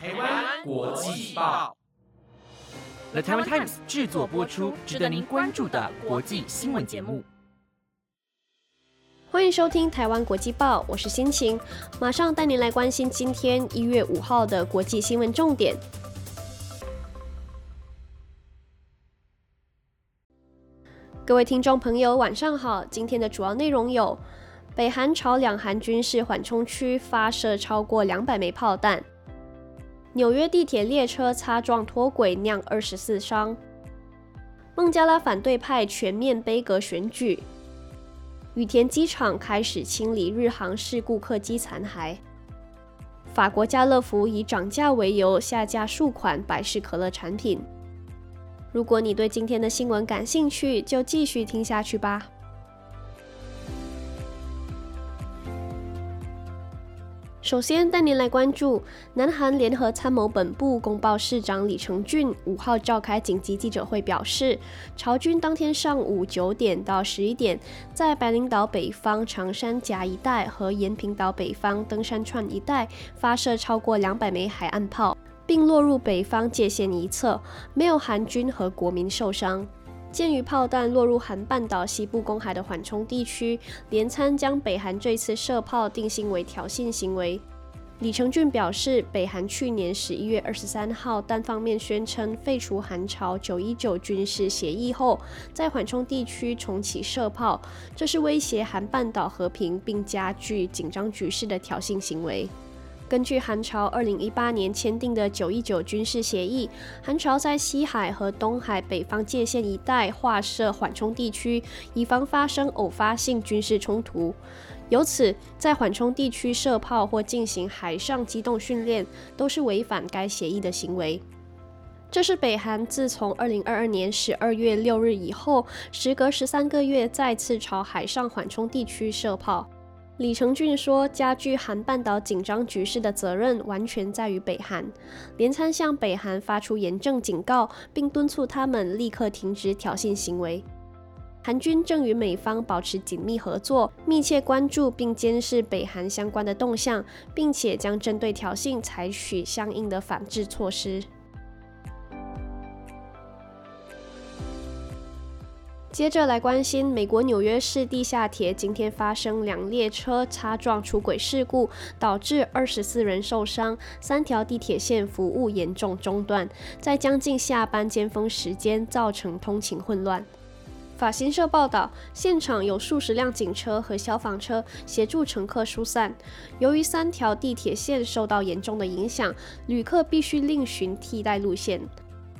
台湾国际报，The Taiwan Times 制作播出，值得您关注的国际新闻节目。欢迎收听台湾国际报，我是心情，马上带您来关心今天一月五号的国际新闻重点。各位听众朋友，晚上好。今天的主要内容有：北韩朝两韩军事缓冲区发射超过两百枚炮弹；纽约地铁列车擦撞脱轨酿二十四伤；孟加拉反对派全面杯阁选举；羽田机场开始清理日航事故客机残骸；法国家乐福以涨价为由下架数款百事可乐产品。如果你对今天的新闻感兴趣，就继续听下去吧。首先带您来关注，南韩联合参谋本部公报市长李成俊五号召开紧急记者会，表示，朝军当天上午九点到十一点，在白领岛北方长山甲一带和延平岛北方登山串一带发射超过两百枚海岸炮。并落入北方界限一侧，没有韩军和国民受伤。鉴于炮弹落入韩半岛西部公海的缓冲地区，连参将北韩这次射炮定性为挑衅行为。李成俊表示，北韩去年十一月二十三号单方面宣称废除韩朝九一九军事协议后，在缓冲地区重启射炮，这是威胁韩半岛和平并加剧紧张局势的挑衅行为。根据韩朝二零一八年签订的九一九军事协议，韩朝在西海和东海北方界限一带划设缓冲地区，以防发生偶发性军事冲突。由此，在缓冲地区射炮或进行海上机动训练，都是违反该协议的行为。这是北韩自从二零二二年十二月六日以后，时隔十三个月再次朝海上缓冲地区射炮。李成俊说：“加剧韩半岛紧张局势的责任完全在于北韩。连参向北韩发出严正警告，并敦促他们立刻停止挑衅行为。韩军正与美方保持紧密合作，密切关注并监视北韩相关的动向，并且将针对挑衅采取相应的反制措施。”接着来关心美国纽约市地下铁今天发生两列车擦撞出轨事故，导致二十四人受伤，三条地铁线服务严重中断，在将近下班尖峰时间造成通勤混乱。法新社报道，现场有数十辆警车和消防车协助乘客疏散。由于三条地铁线受到严重的影响，旅客必须另寻替代路线。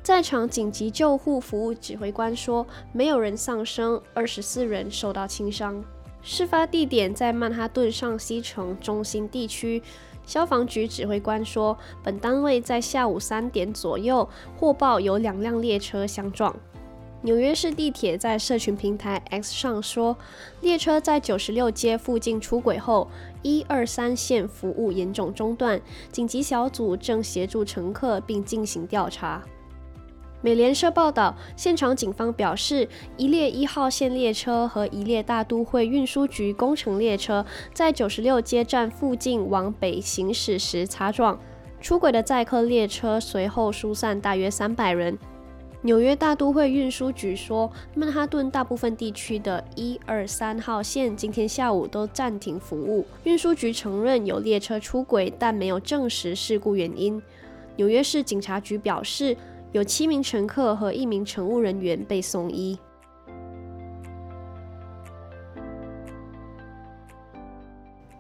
在场紧急救护服务指挥官说，没有人丧生，二十四人受到轻伤。事发地点在曼哈顿上西城中心地区。消防局指挥官说，本单位在下午三点左右获报有两辆列车相撞。纽约市地铁在社群平台 X 上说，列车在九十六街附近出轨后，一二三线服务严重中断，紧急小组正协助乘客并进行调查。美联社报道，现场警方表示，一列一号线列车和一列大都会运输局工程列车在九十六街站附近往北行驶时擦撞，出轨的载客列车随后疏散大约三百人。纽约大都会运输局说，曼哈顿大部分地区的一二三号线今天下午都暂停服务。运输局承认有列车出轨，但没有证实事故原因。纽约市警察局表示。有七名乘客和一名乘务人员被送医。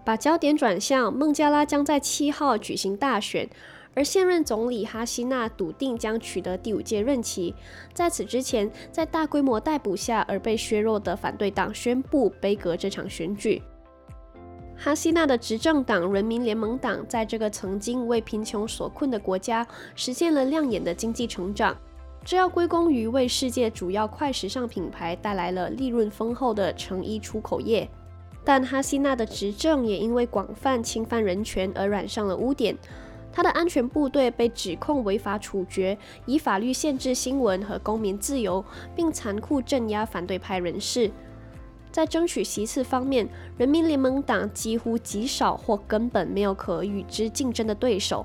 把焦点转向孟加拉，将在七号举行大选，而现任总理哈希娜笃定将取得第五届任期。在此之前，在大规模逮捕下而被削弱的反对党宣布杯葛这场选举。哈希娜的执政党人民联盟党在这个曾经为贫穷所困的国家实现了亮眼的经济成长，这要归功于为世界主要快时尚品牌带来了利润丰厚的成衣出口业。但哈希娜的执政也因为广泛侵犯人权而染上了污点，他的安全部队被指控违法处决，以法律限制新闻和公民自由，并残酷镇压反对派人士。在争取席次方面，人民联盟党几乎极少或根本没有可与之竞争的对手。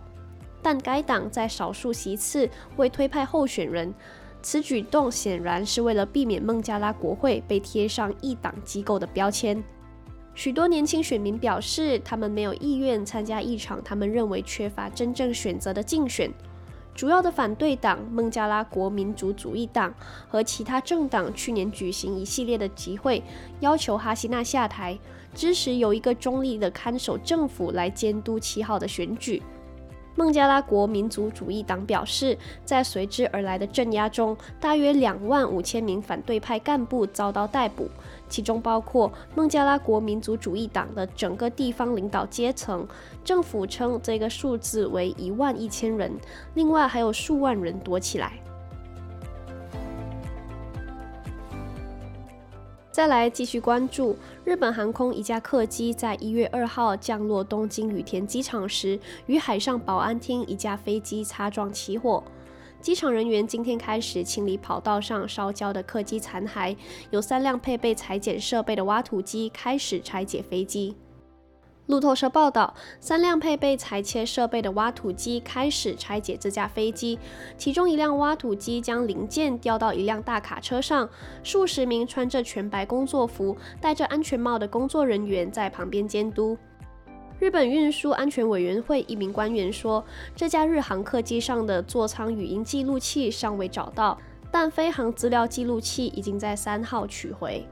但该党在少数席次未推派候选人。此举动显然是为了避免孟加拉国会被贴上一党机构的标签。许多年轻选民表示，他们没有意愿参加一场他们认为缺乏真正选择的竞选。主要的反对党孟加拉国民族主义党和其他政党去年举行一系列的集会，要求哈希娜下台，支持由一个中立的看守政府来监督七号的选举。孟加拉国民族主义党表示，在随之而来的镇压中，大约两万五千名反对派干部遭到逮捕，其中包括孟加拉国民族主义党的整个地方领导阶层。政府称这个数字为一万一千人，另外还有数万人躲起来。再来继续关注日本航空一架客机在一月二号降落东京羽田机场时，与海上保安厅一架飞机擦撞起火。机场人员今天开始清理跑道上烧焦的客机残骸，有三辆配备裁剪设备的挖土机开始拆解飞机。路透社报道，三辆配备裁切设备的挖土机开始拆解这架飞机。其中一辆挖土机将零件吊到一辆大卡车上，数十名穿着全白工作服、戴着安全帽的工作人员在旁边监督。日本运输安全委员会一名官员说，这架日航客机上的座舱语音记录器尚未找到，但飞行资料记录器已经在三号取回。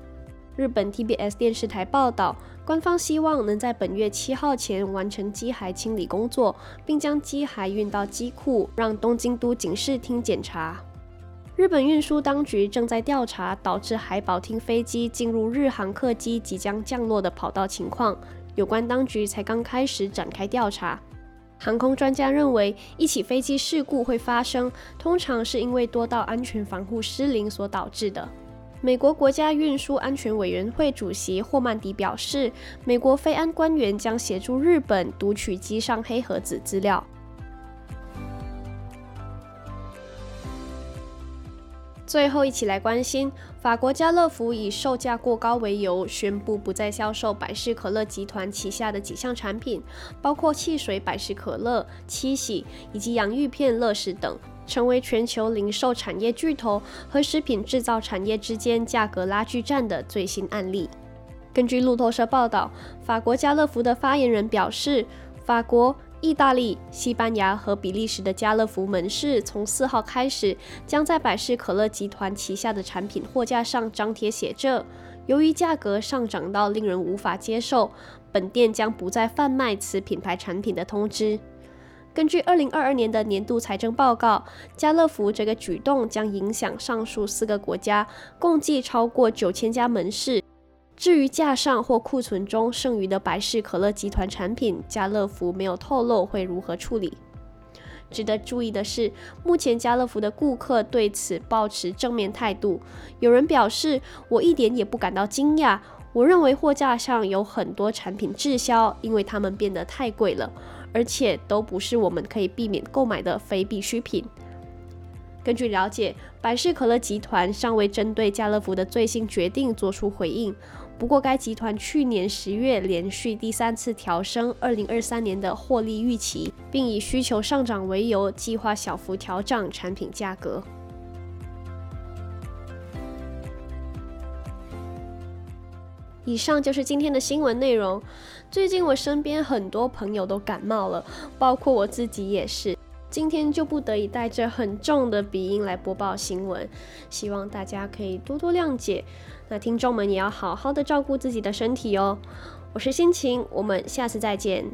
日本 TBS 电视台报道。官方希望能在本月七号前完成机骸清理工作，并将机骸运到机库，让东京都警视厅检查。日本运输当局正在调查导致海保厅飞机进入日航客机即将降落的跑道情况，有关当局才刚开始展开调查。航空专家认为，一起飞机事故会发生，通常是因为多道安全防护失灵所导致的。美国国家运输安全委员会主席霍曼迪表示，美国非安官员将协助日本读取机上黑盒子资料。最后，一起来关心法国家乐福以售价过高为由，宣布不再销售百事可乐集团旗下的几项产品，包括汽水百事可乐、七喜以及洋芋片乐事等。成为全球零售产业巨头和食品制造产业之间价格拉锯战的最新案例。根据路透社报道，法国家乐福的发言人表示，法国、意大利、西班牙和比利时的家乐福门市从四号开始，将在百事可乐集团旗下的产品货架上张贴写着：“由于价格上涨到令人无法接受，本店将不再贩卖此品牌产品的通知。”根据二零二二年的年度财政报告，家乐福这个举动将影响上述四个国家共计超过九千家门市。至于架上或库存中剩余的百事可乐集团产品，家乐福没有透露会如何处理。值得注意的是，目前家乐福的顾客对此保持正面态度。有人表示：“我一点也不感到惊讶，我认为货架上有很多产品滞销，因为它们变得太贵了。”而且都不是我们可以避免购买的非必需品。根据了解，百事可乐集团尚未针对家乐福的最新决定做出回应。不过，该集团去年十月连续第三次调升二零二三年的获利预期，并以需求上涨为由，计划小幅调涨产品价格。以上就是今天的新闻内容。最近我身边很多朋友都感冒了，包括我自己也是。今天就不得已带着很重的鼻音来播报新闻，希望大家可以多多谅解。那听众们也要好好的照顾自己的身体哦。我是心情，我们下次再见。